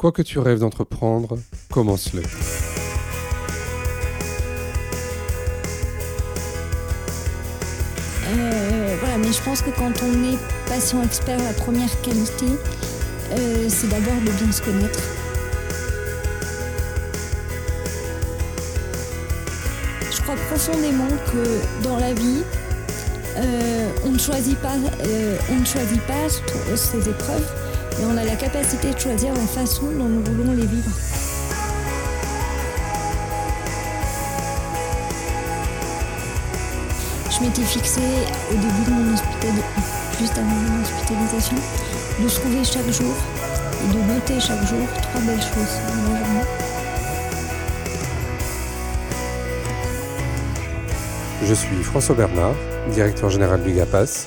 Quoi que tu rêves d'entreprendre, commence-le. Euh, voilà, mais je pense que quand on est patient expert, la première qualité, euh, c'est d'abord de bien se connaître. Je crois profondément que dans la vie, euh, on ne choisit pas, on ne choisit pas ses épreuves, mais on a la capacité de choisir la façon dont nous voulons les vivre. je m'étais fixé au début de mon hospitalisation, juste avant mon hospitalisation, de trouver chaque jour et de noter chaque jour trois belles choses dans. Je suis François Bernard, directeur général du GAPAS,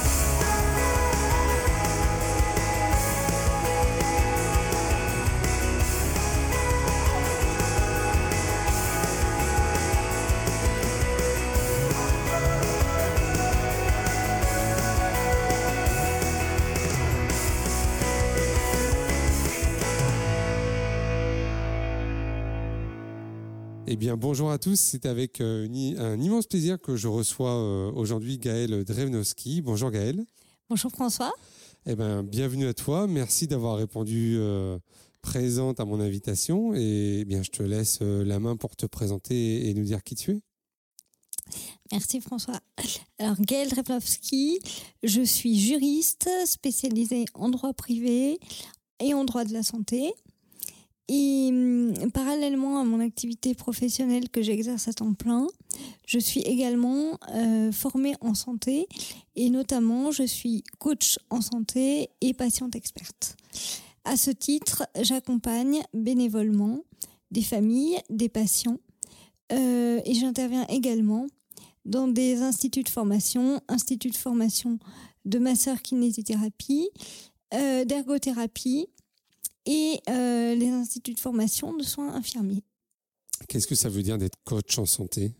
Eh bien, bonjour à tous. C'est avec euh, un immense plaisir que je reçois euh, aujourd'hui Gaël Drevnowski. Bonjour Gaël. Bonjour François. Eh bien, bienvenue à toi. Merci d'avoir répondu euh, présente à mon invitation. Et eh bien, je te laisse la main pour te présenter et nous dire qui tu es. Merci François. Alors Gaël Drevnowski, je suis juriste spécialisée en droit privé et en droit de la santé. Et hum, parallèlement à mon activité professionnelle que j'exerce à temps plein, je suis également euh, formée en santé et notamment je suis coach en santé et patiente experte. À ce titre, j'accompagne bénévolement des familles, des patients euh, et j'interviens également dans des instituts de formation, instituts de formation de masseur kinésithérapie, euh, d'ergothérapie et euh, les instituts de formation de soins infirmiers. Qu'est-ce que ça veut dire d'être coach en santé?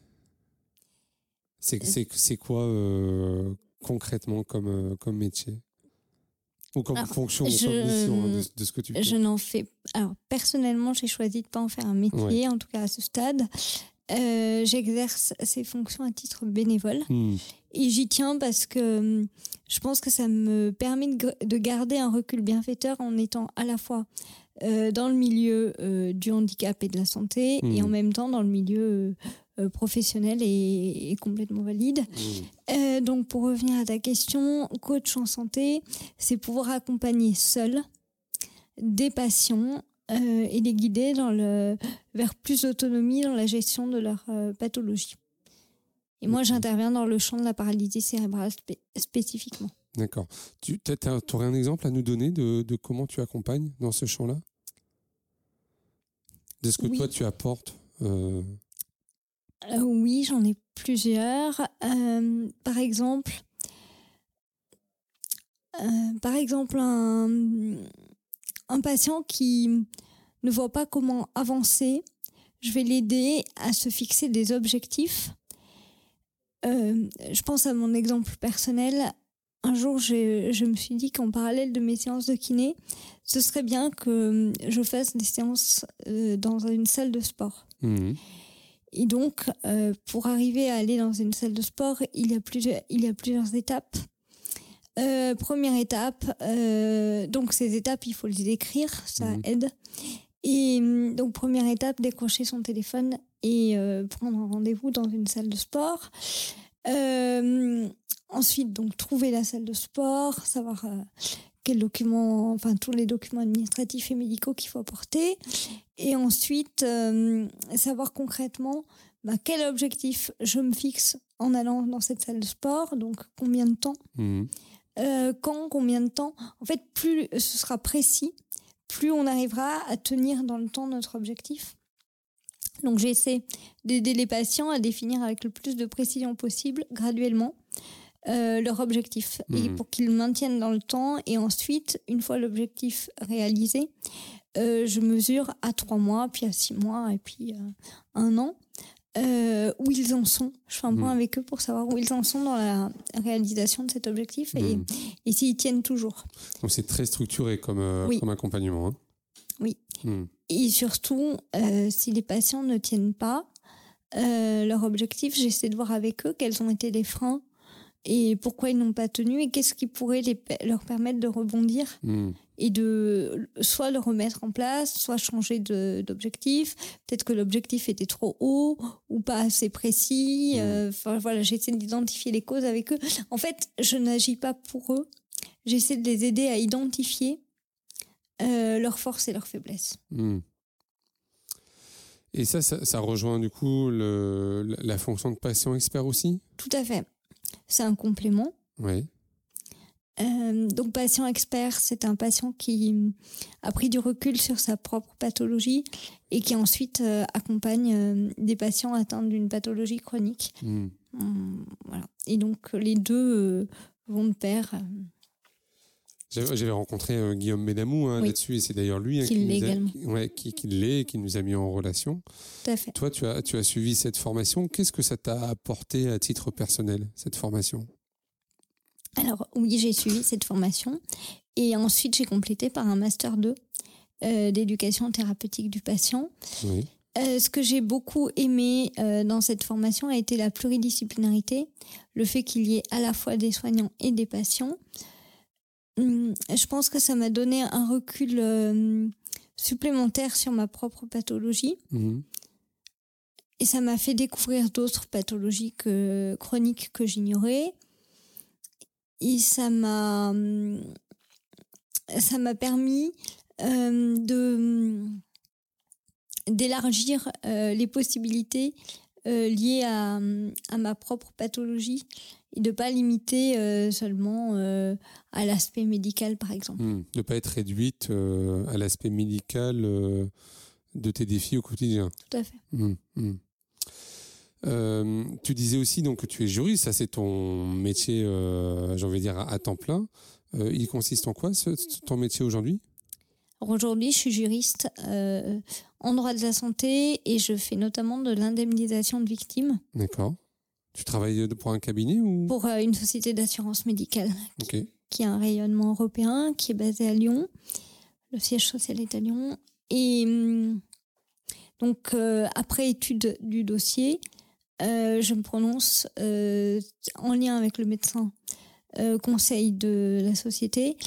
C'est quoi euh, concrètement comme, euh, comme métier? Ou comme fonction, ou comme mission hein, de, ce que tu fais? Je n'en fais. Alors personnellement, j'ai choisi de ne pas en faire un métier, en tout cas à ce stade. J'exerce ces fonctions à titre bénévole. Hmm. Et j'y tiens parce que hum, je pense que ça me permet de garder un recul bienfaiteur en étant à la fois euh, dans le milieu euh, du handicap et de la santé et en mmh. même temps dans le milieu euh, professionnel et, complètement valide. Mmh. donc pour revenir à ta question, coach en santé, c'est pouvoir accompagner seul des patients et les guider dans le, vers plus d'autonomie dans la gestion de leur pathologie. Et moi, j'interviens dans le champ de la paralysie cérébrale spécifiquement. D'accord. Tu aurais un exemple à nous donner de, comment tu accompagnes dans ce champ-là? De ce que toi, tu apportes euh? Euh, Oui, j'en ai plusieurs. Euh, par exemple, par exemple un, un patient qui ne voit pas comment avancer, je vais l'aider à se fixer des objectifs euh, je pense à mon exemple personnel. Un jour, je me suis dit qu'en parallèle de mes séances de kiné, ce serait bien que euh, je fasse des séances euh, dans une salle de sport. Mmh. Et donc, pour arriver à aller dans une salle de sport, il y a plusieurs, il y a plusieurs étapes. Première étape, donc ces étapes, il faut les écrire, ça mmh. aide. Et donc, première étape, décrocher son téléphone et euh, prendre un rendez-vous dans une salle de sport. Euh, ensuite, donc, trouver la salle de sport, savoir euh, quels documents, enfin, tous les documents administratifs et médicaux qu'il faut apporter. Et ensuite, savoir concrètement bah, quel objectif je me fixe en allant dans cette salle de sport, donc combien de temps. Mmh. Quand, combien de temps? En fait, plus ce sera précis, plus on arrivera à tenir dans le temps notre objectif. Donc j'essaie d'aider les patients à définir avec le plus de précision possible, graduellement, euh, leur objectif et mmh. pour qu'ils le maintiennent dans le temps. Et ensuite, une fois l'objectif réalisé, euh, je mesure à trois mois, puis à six mois, et puis euh, un an. Où ils en sont. Je fais un point Mm. avec eux pour savoir où ils en sont dans la réalisation de cet objectif et, Mm. et s'ils tiennent toujours. Donc c'est très structuré comme, euh, Oui. comme accompagnement. hein. Oui. Hmm. Et surtout, euh, si les patients ne tiennent pas euh, leur objectif, j'essaie de voir avec eux quels ont été les freins et pourquoi ils n'ont pas tenu et qu'est-ce qui pourrait les, leur permettre de rebondir Hmm. et de soit le remettre en place, soit changer d'objectif. Peut-être que l'objectif était trop haut ou pas assez précis. Mhm. Euh, Enfin voilà, j'essaie d'identifier les causes avec eux. En fait, je n'agis pas pour eux. J'essaie de les aider à identifier euh, leurs forces et leurs faiblesses. Hmm. Et ça, ça, ça rejoint du coup le, la fonction de patient expert aussi? Tout à fait. C'est un complément. Oui. Euh, donc, patient expert, c'est un patient qui a pris du recul sur sa propre pathologie et qui ensuite euh, accompagne euh, des patients atteints d'une pathologie chronique. Hmm. Hum, voilà. Et donc, les deux vont de pair. J'avais rencontré euh, Guillaume Bédamou hein, Oui. là-dessus et c'est d'ailleurs lui hein, Qui qui, l'est nous a- également. qui- ouais, qui, qui l'est et qui nous a mis en relation. Tout à fait. Toi, tu as, tu as suivi cette formation. Qu'est-ce que ça t'a apporté à titre personnel, cette formation? Alors, oui, j'ai suivi cette formation. Et ensuite, j'ai complété par un Master 2 euh, d'éducation thérapeutique du patient. Oui. Euh, ce que j'ai beaucoup aimé euh, dans cette formation a été la pluridisciplinarité, le fait qu'il y ait à la fois des soignants et des patients. Hum, je pense que ça m'a donné un recul euh, supplémentaire sur ma propre pathologie Mhm. et ça m'a fait découvrir d'autres pathologies que- chroniques que j'ignorais. Et ça m'a hum, ça m'a permis euh, de d'élargir euh, les possibilités liées à, à ma propre pathologie et de pas limiter euh, seulement euh, à l'aspect médical par exemple. De ne pas être réduite euh, à l'aspect médical de tes défis au quotidien. Tout à fait. Hmm, hmm. Tu disais aussi donc que tu es juriste, ça c'est ton métier, j'ai envie de dire à, à temps plein. Il consiste en quoi ce- ton métier aujourd'hui? Aujourd'hui, je suis juriste en droit de la santé et je fais notamment de l'indemnisation de victimes D'accord. Tu travailles pour un cabinet ou? Pour euh, une société d'assurance médicale qui a un rayonnement européen, qui est basé à Lyon. Le siège social est à Lyon. Et hum, donc, euh, après étude du dossier, euh, je me prononce euh, en lien avec le médecin euh, conseil de la société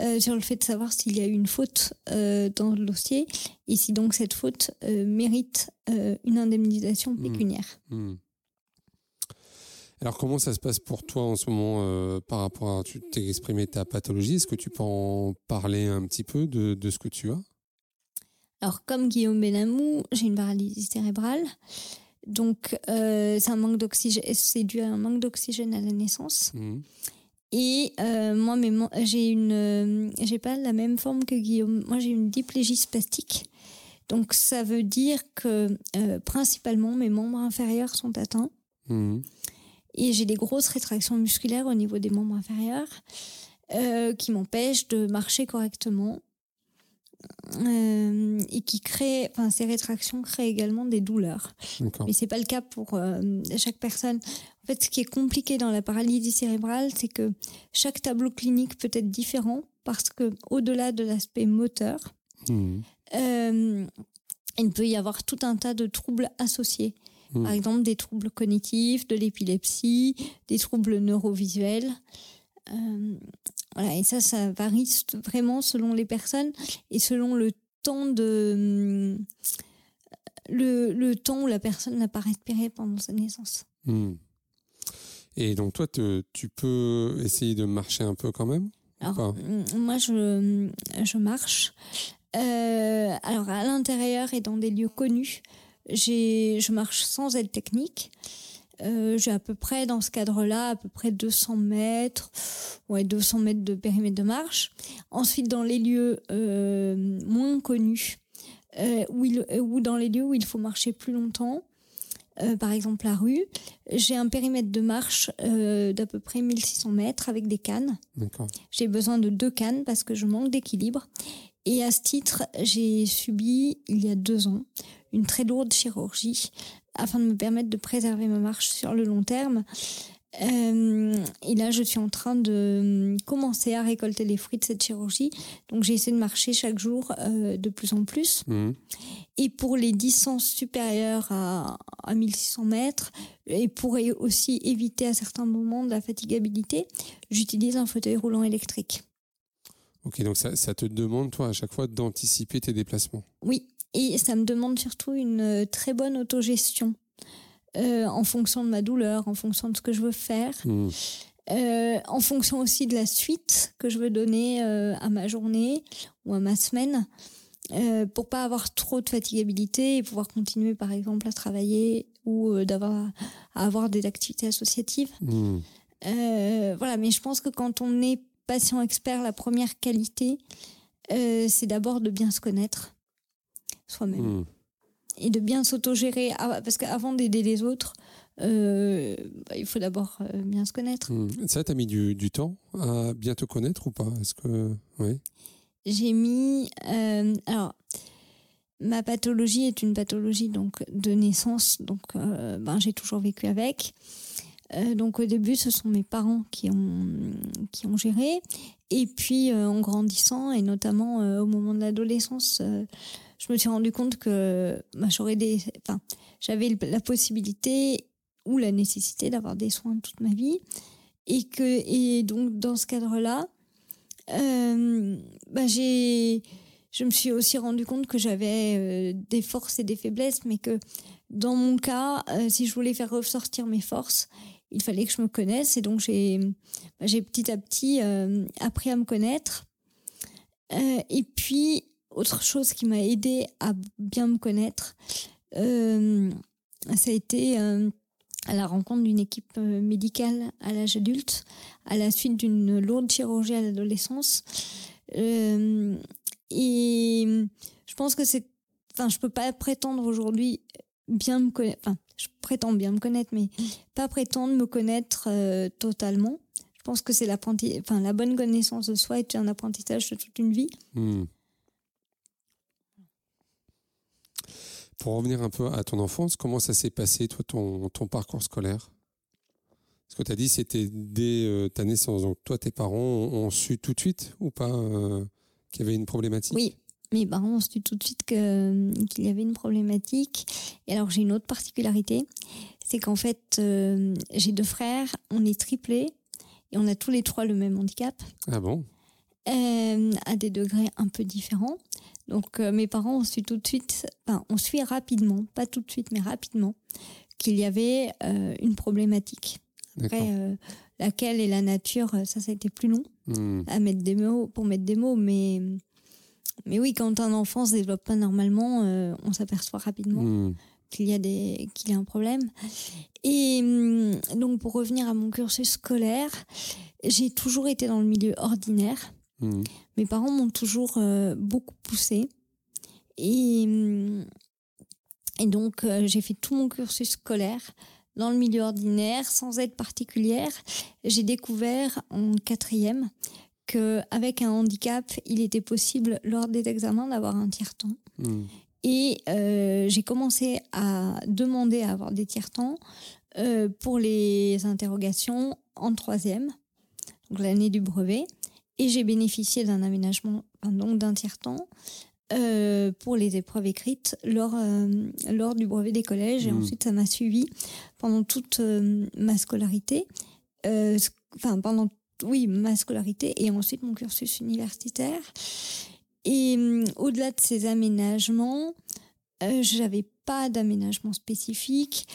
euh, sur le fait de savoir s'il y a eu une faute euh, dans le dossier et si donc cette faute euh, mérite euh, une indemnisation Mhm. pécuniaire. Hmm. Alors comment ça se passe pour toi en ce moment euh, par rapport à tu t'es exprimé ta pathologie? Est-ce que tu peux en parler un petit peu de, de ce que tu as? Alors, comme Guillaume Benamou, j'ai une paralysie cérébrale. Donc, euh, c'est un manque d'oxygène. C'est dû à un manque d'oxygène à la naissance. Hmm. Et euh, moi, j'ai une, euh, j'ai pas la même forme que Guillaume. Moi, j'ai une diplégie spastique. Donc, ça veut dire que principalement mes membres inférieurs sont atteints Hmm. Et j'ai des grosses rétractions musculaires au niveau des membres inférieurs euh, qui m'empêchent de marcher correctement Euh, et qui créent, enfin ces rétractions créent également des douleurs. Mais c'est pas le cas pour euh, chaque personne. En fait, ce qui est compliqué dans la paralysie cérébrale, c'est que chaque tableau clinique peut être différent parce que au-delà de l'aspect moteur, euh, il peut y avoir tout un tas de troubles associés. Par exemple, des troubles cognitifs, de l'épilepsie, des troubles neurovisuels. Euh, voilà, et ça, ça varie vraiment selon les personnes et selon le temps de hum, le, le temps où la personne n'a pas respiré pendant sa naissance. Hmm. Et donc toi, te- tu peux essayer de marcher un peu quand même Alors, moi, je, je marche. Euh, alors, à l'intérieur et dans des lieux connus, je marche sans aide technique. Euh, j'ai à peu près, dans ce cadre-là, à peu près 200 mètres, ouais, 200 mètres de périmètre de marche. Ensuite, dans les lieux euh, moins connus, euh, où il- ou dans les lieux où il faut marcher plus longtemps, euh, par exemple la rue, j'ai un périmètre de marche d'à peu près 1600 mètres avec des cannes. J'ai besoin de deux cannes parce que je manque d'équilibre. Et à ce titre, j'ai subi, il y a deux ans, une très lourde chirurgie afin de me permettre de préserver ma marche sur le long terme. Euh, et là, je suis en train de commencer à récolter les fruits de cette chirurgie. Donc, j'ai essayé de marcher chaque jour euh, de plus en plus. Mmh. Et pour les distances supérieures à, à 1600 mètres, et pour aussi éviter à certains moments de la fatigabilité, j'utilise un fauteuil roulant électrique. Ok, donc ça, ça te demande, toi, à chaque fois, d'anticiper tes déplacements? Oui, et ça me demande surtout une euh, très bonne autogestion. Euh, en fonction de ma douleur, en fonction de ce que je veux faire, Mmh. euh, en fonction aussi de la suite que je veux donner euh, à ma journée ou à ma semaine, pour pas avoir trop de fatigabilité et pouvoir continuer par exemple à travailler ou d'avoir à avoir des activités associatives. Mmh. Voilà, mais je pense que quand on est patient expert, la première qualité, c'est d'abord de bien se connaître soi-même Mmh. et de bien s'autogérer. Parce qu'avant d'aider les autres, euh, bah, il faut d'abord euh, bien se connaître. Mmh. Ça, t'as mis du, du temps à bien te connaître ou pas? Est-ce que. Oui. J'ai mis. euh, alors, ma pathologie est une pathologie donc de naissance, donc euh, ben, j'ai toujours vécu avec. Euh, donc au début, ce sont mes parents qui ont, qui ont géré. Et puis euh, en grandissant, et notamment au moment de l'adolescence, je me suis rendu compte que bah, j'aurais des, enfin, j'avais la possibilité ou la nécessité d'avoir des soins toute ma vie. Et, que, et donc dans ce cadre-là, euh, bah, j'ai, je me suis aussi rendu compte que j'avais euh, des forces et des faiblesses, mais que dans mon cas, euh, si je voulais faire ressortir mes forces, il fallait que je me connaisse. Et donc, j'ai, bah, j'ai petit à petit euh, appris à me connaître. Et puis, autre chose qui m'a aidé à bien me connaître, euh, ça a été euh, à la rencontre d'une équipe euh, médicale à l'âge adulte, à la suite d'une lourde chirurgie à l'adolescence. Et je pense que c'est. Enfin, je peux pas prétendre aujourd'hui bien me connaître. Enfin, je prétends bien me connaître, mais pas prétendre me connaître totalement. Je pense que c'est l'apprenti. Enfin, la bonne connaissance de soi est un apprentissage de toute une vie. Hmm. Pour revenir un peu à ton enfance, comment ça s'est passé, toi, ton, ton parcours scolaire? Ce que tu as dit, c'était dès euh, ta naissance. Donc, toi, tes parents ont, ont su tout de suite ou pas euh, qu'il y avait une problématique? Oui, mes parents ont su tout de suite qu'il y avait une problématique. Et alors, j'ai une autre particularité, c'est qu'en fait, euh, j'ai deux frères, on est triplés et on a tous les trois le même handicap, Ah bon? Euh, à des degrés un peu différents. Donc, euh, mes parents ont su tout de suite, enfin, on suit rapidement, pas tout de suite, mais rapidement, qu'il y avait euh, une problématique. Après, euh, laquelle et la nature, ça, ça a été plus long Hmm. à mettre des mots pour mettre des mots mais mais oui quand un enfant se développe pas normalement on s'aperçoit rapidement Hmm. qu'il y a des qu'il y a un problème et hum, donc pour revenir à mon cursus scolaire j'ai toujours été dans le milieu ordinaire Hmm. mes parents m'ont toujours euh, beaucoup poussé et hum, et donc euh, j'ai fait tout mon cursus scolaire dans le milieu ordinaire sans aide particulière j'ai découvert en quatrième que avec un handicap il était possible lors des examens d'avoir un tiers temps Hmm. et euh, j'ai commencé à demander à avoir des tiers-temps euh, pour les interrogations en troisième, donc l'année du brevet. Et j'ai bénéficié d'un aménagement, enfin, donc d'un tiers-temps, euh, pour les épreuves écrites lors, euh, lors du brevet des collèges. Et Mhm. ensuite, ça m'a suivi pendant toute euh, ma scolarité. Sc- Enfin, pendant, oui, ma scolarité et ensuite mon cursus universitaire. Et au-delà de ces aménagements, j'avais pas d'aménagement spécifique.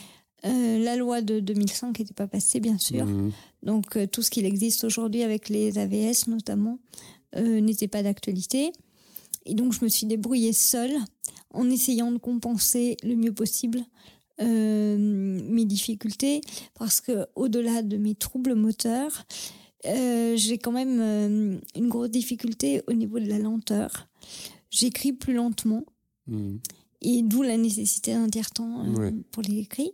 Euh, la loi de 2005 n'était pas passée, bien sûr. Hmm. Donc euh, tout ce qu'il existe aujourd'hui avec les AVS notamment euh, n'était pas d'actualité. Et donc je me suis débrouillée seule en essayant de compenser le mieux possible mes difficultés parce que au-delà de mes troubles moteurs, j'ai quand même une grosse difficulté au niveau de la lenteur. J'écris plus lentement Hmm. et d'où la nécessité d'un tiers-temps Ouais. pour les écrits.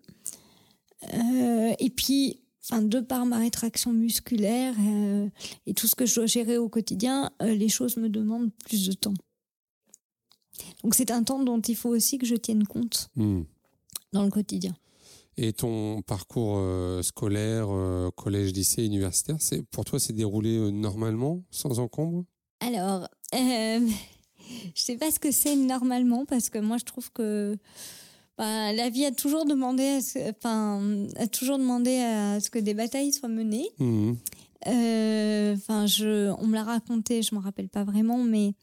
Euh, et puis, enfin, de par ma rétraction musculaire euh, et tout ce que je dois gérer au quotidien, euh, les choses me demandent plus de temps. Donc c'est un temps dont il faut aussi que je tienne compte. Hmm. dans le quotidien. Et ton parcours scolaire, collège, lycée, universitaire, c'est pour toi, c'est déroulé normalement, sans encombre? Alors, je sais pas ce que c'est normalement parce que moi, je trouve que bah, la vie a toujours demandé, à ce, enfin, a toujours demandé à ce que des batailles soient menées. Mmh. Euh, enfin, je, on me l'a raconté, je me rappelle pas vraiment, mais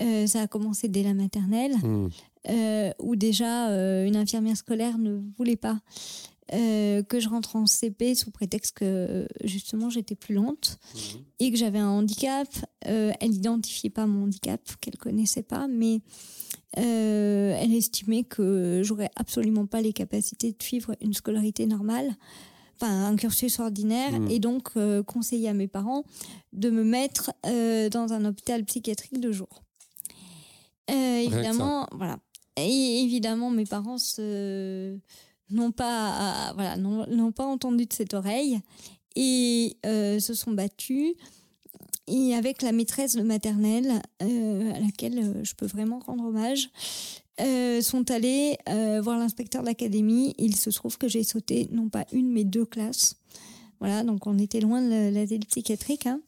euh, ça a commencé dès la maternelle, mmh. euh, où déjà une infirmière scolaire ne voulait pas que je rentre en CP sous prétexte que justement j'étais plus lente mmh. et que j'avais un handicap. elle n'identifiait pas mon handicap, qu'elle connaissait pas, mais euh, elle estimait que j'aurais absolument pas les capacités de suivre une scolarité normale, enfin un cursus ordinaire, hmm. et donc euh, conseillait à mes parents de me mettre euh, dans un hôpital psychiatrique de jour. évidemment, voilà. Et évidemment, mes parents n'ont pas, voilà, n'ont pas entendu de cette oreille et se sont battus et avec la maîtresse de maternelle, euh, à laquelle euh, je peux vraiment rendre hommage, euh, sont allés voir l'inspecteur d'académie. Il se trouve que j'ai sauté non pas une mais deux classes. Voilà, donc on était loin de l'asile psychiatrique. Hein.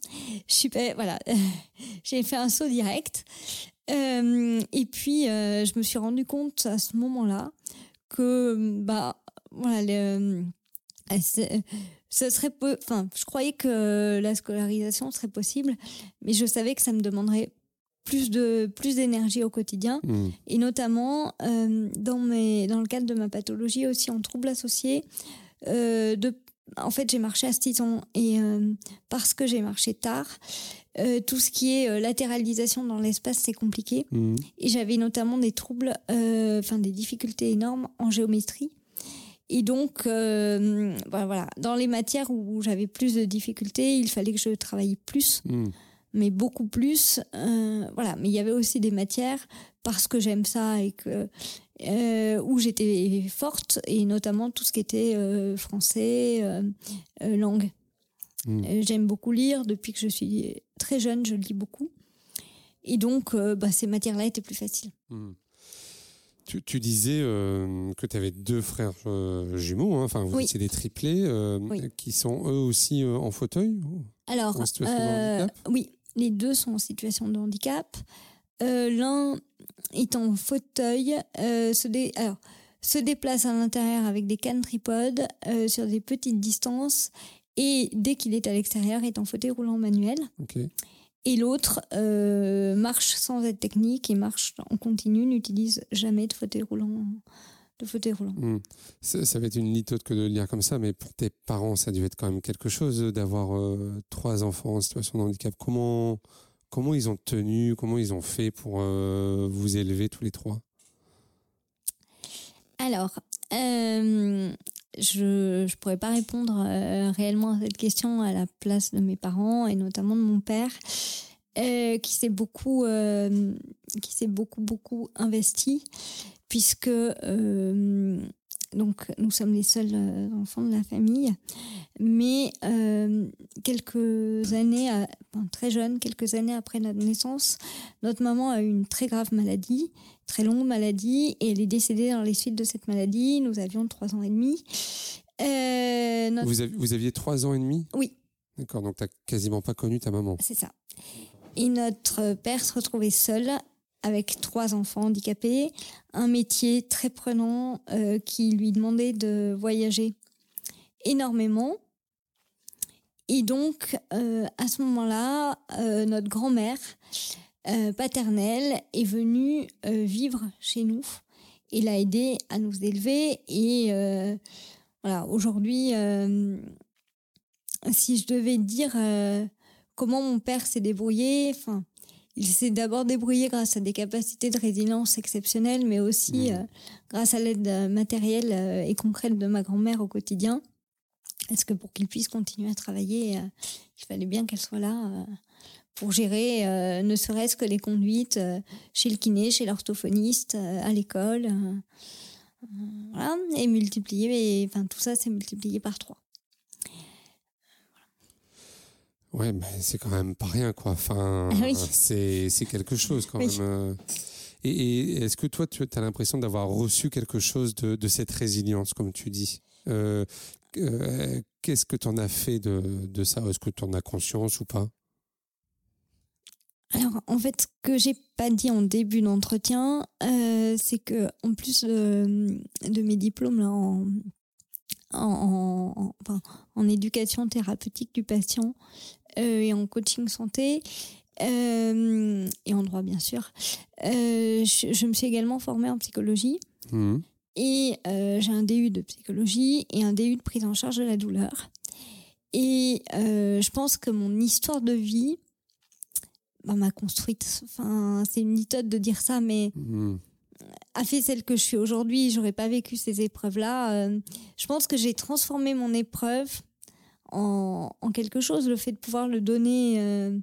Super, voilà, j'ai fait un saut direct. et puis, je me suis rendu compte à ce moment-là que, bah, voilà, ce serait enfin je croyais que la scolarisation serait possible mais je savais que ça me demanderait plus de plus d'énergie au quotidien mmh. et notamment euh, dans mes dans le cadre de ma pathologie aussi en troubles associés euh, de en fait j'ai marché à 6 ans et euh, parce que j'ai marché tard tout ce qui est latéralisation dans l'espace c'est compliqué mmh. et j'avais notamment des troubles enfin des difficultés énormes en géométrie et donc, euh, bah, voilà, dans les matières où j'avais plus de difficultés, il fallait que je travaille plus, hmm. mais beaucoup plus. Euh, voilà, mais il y avait aussi des matières parce que j'aime ça et que euh, où j'étais forte et notamment tout ce qui était français, langue. Hmm. j'aime beaucoup lire depuis que je suis très jeune, je lis beaucoup. Et donc, bah, ces matières-là étaient plus faciles. Hmm. Tu, disais euh, que tu avais deux frères euh, jumeaux, hein. enfin vous étiez des triplés, euh, qui sont eux aussi en fauteuil Alors, oui, les deux sont en situation de handicap. L'un est en fauteuil, se, Alors, se déplace à l'intérieur avec des cannes tripodes sur des petites distances et dès qu'il est à l'extérieur est en fauteuil roulant manuel. Ok. Et l'autre euh, marche sans aide technique et marche en continu, n'utilise jamais de fauteuil roulant. De fauteuil roulant. Hmm. Ça, va être une litote que de le lire comme ça, mais pour tes parents, ça a dû être quand même quelque chose d'avoir euh, trois enfants en situation de handicap. Comment, comment ils ont tenu, comment ils ont fait pour euh, vous élever tous les trois? Alors, je ne pourrais pas répondre euh, réellement à cette question à la place de mes parents et notamment de mon père euh, qui s'est beaucoup euh, qui beaucoup beaucoup investi puisque donc nous sommes les seuls enfants de la famille mais quelques années très jeune quelques années après notre naissance notre maman a eu une très grave maladie très longue maladie et elle est décédée dans les suites de cette maladie. Nous avions trois ans et demi. Euh, vous, aviez trois ans et demi? Oui. D'accord, donc tu n'as quasiment pas connu ta maman. C'est ça. Et notre père se retrouvait seul avec trois enfants handicapés, un métier très prenant euh, qui lui demandait de voyager énormément. Et donc, euh, à ce moment-là, notre grand-mère euh, paternelle est venue euh, vivre chez nous et l'a aidé à nous élever. Et euh, voilà, aujourd'hui, si je devais dire comment mon père s'est débrouillé, enfin, il s'est d'abord débrouillé grâce à des capacités de résilience exceptionnelles, mais aussi mmh. grâce à l'aide matérielle et concrète de ma grand-mère au quotidien. Est-ce que pour qu'il puisse continuer à travailler, il fallait bien qu'elle soit là pour gérer euh, ne serait-ce que les conduites euh, chez le kiné, chez l'orthophoniste, euh, à l'école. voilà, et multiplier, enfin tout ça c'est multiplié par trois. Ouais, mais c'est quand même pas rien, quoi. Enfin, ah c'est quelque chose quand même. Et, est-ce que toi, tu as l'impression d'avoir reçu quelque chose de, cette résilience, comme tu dis? Euh, euh, Qu'est-ce que tu en as fait de, ça? Est-ce que tu en as conscience ou pas? Alors, en fait, ce que j'ai pas dit en début d'entretien, euh, c'est que en plus de, mes diplômes là, en, en, en, éducation thérapeutique du patient et en coaching santé, euh, et en droit bien sûr. Euh, je, me suis également formée en psychologie. Mmh. Et euh, j'ai un DU de psychologie et un DU de prise en charge de la douleur. Et je pense que mon histoire de vie bah, m'a construite. Enfin, c'est une méthode de dire ça, mais mmh. a fait celle que je suis aujourd'hui. J'aurais pas vécu ces épreuves-là. je pense que j'ai transformé mon épreuve en, quelque chose. Le fait de pouvoir le donner euh,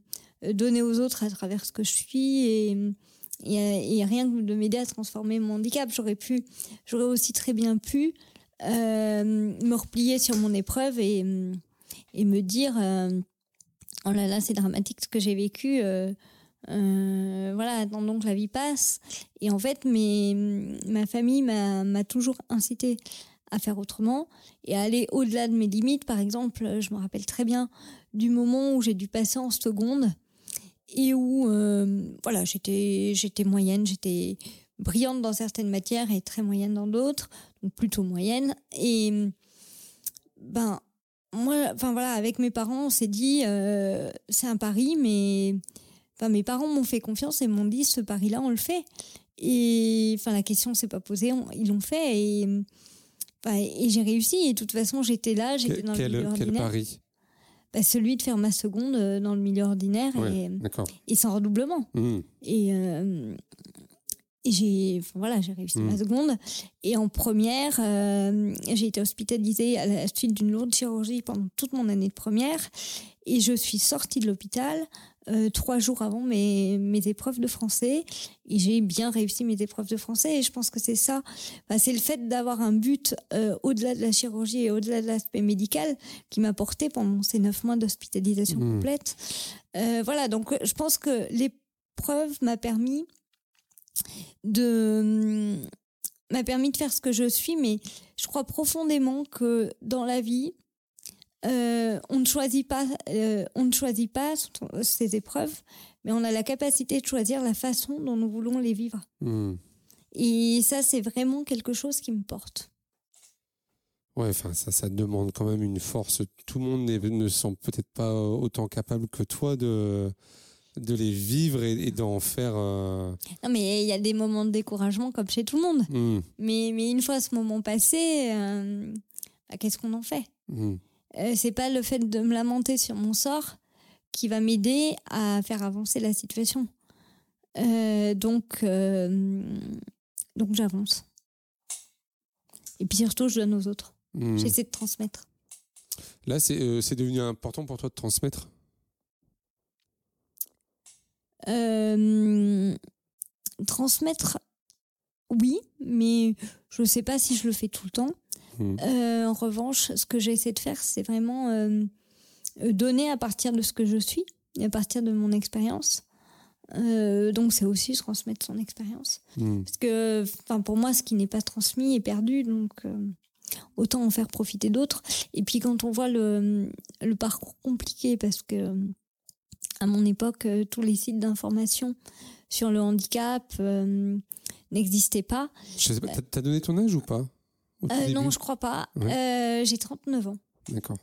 donner aux autres à travers ce que je suis et, rien que de m'aider à transformer mon handicap. J'aurais pu, j'aurais aussi très bien pu euh, me replier sur mon épreuve et, et me dire euh, oh là là c'est dramatique ce que j'ai vécu. voilà, attendons que la vie passe. Et en fait, mes, ma famille m'a toujours incité à faire autrement et à aller au-delà de mes limites. Par exemple, je me rappelle très bien du moment où j'ai dû passer en seconde et où euh, voilà, j'étais j'étais moyenne, j'étais brillante dans certaines matières et très moyenne dans d'autres, donc plutôt moyenne. Et ben moi, enfin voilà, avec mes parents, on s'est dit euh, c'est un pari, mais enfin mes parents m'ont fait confiance et m'ont dit ce pari-là, on le fait. Et enfin la question s'est pas posée, ils l'ont fait et et j'ai réussi. Et de toute façon, j'étais là, j'étais dans quel, le quel pari? Bah, celui de faire ma seconde euh, dans le milieu ordinaire et, et, sans redoublement. Mmh. Et, euh, et j'ai voilà, j'ai réussi ma mmh. seconde. Et en première, euh, j'ai été hospitalisée à la suite d'une lourde chirurgie pendant toute mon année de première. Et je suis sortie de l'hôpital euh, trois jours avant mes, mes épreuves de français. Et j'ai bien réussi mes épreuves de français. Et je pense que c'est ça. c'est le fait d'avoir un but euh, au-delà de la chirurgie et au-delà de l'aspect médical qui m'a porté pendant ces neuf mois d'hospitalisation mmh. complète. Euh, voilà, donc je pense que l'épreuve m'a permis de m'a permis de faire ce que je suis, mais je crois profondément que dans la vie, euh, on ne choisit pas, euh, on ne choisit pas ces épreuves, mais on a la capacité de choisir la façon dont nous voulons les vivre. Hmm. Et ça, c'est vraiment quelque chose qui me porte. Ouais, enfin ça, ça demande quand même une force. Tout le monde ne sent peut-être pas autant capable que toi de de les vivre et, d'en faire. Euh, non, mais il y a des moments de découragement comme chez tout le monde. Hmm. Mais, mais une fois ce moment passé, bah, qu'est-ce qu'on en fait? Hmm. Euh, c'est pas le fait de me lamenter sur mon sort qui va m'aider à faire avancer la situation. Euh, donc, euh, donc j'avance. Et puis surtout, je donne aux autres. Hmm. J'essaie de transmettre. Là, c'est devenu important pour toi de transmettre? Transmettre, oui, mais je ne sais pas si je le fais tout le temps. Mm. Euh, en revanche, ce que j'ai essayé de faire, c'est vraiment euh, euh, donner à partir de ce que je suis, à partir de mon expérience. donc c'est aussi transmettre son expérience. Mm. Parce que pour moi, ce qui n'est pas transmis est perdu. Donc autant en faire profiter d'autres. Et puis quand on voit le, le, parcours compliqué, parce que à mon époque, tous les sites d'information sur le handicap n'existaient pas. Tu as donné ton âge ou pas? Euh, non, je crois pas. Euh, j'ai 39 ans. D'accord.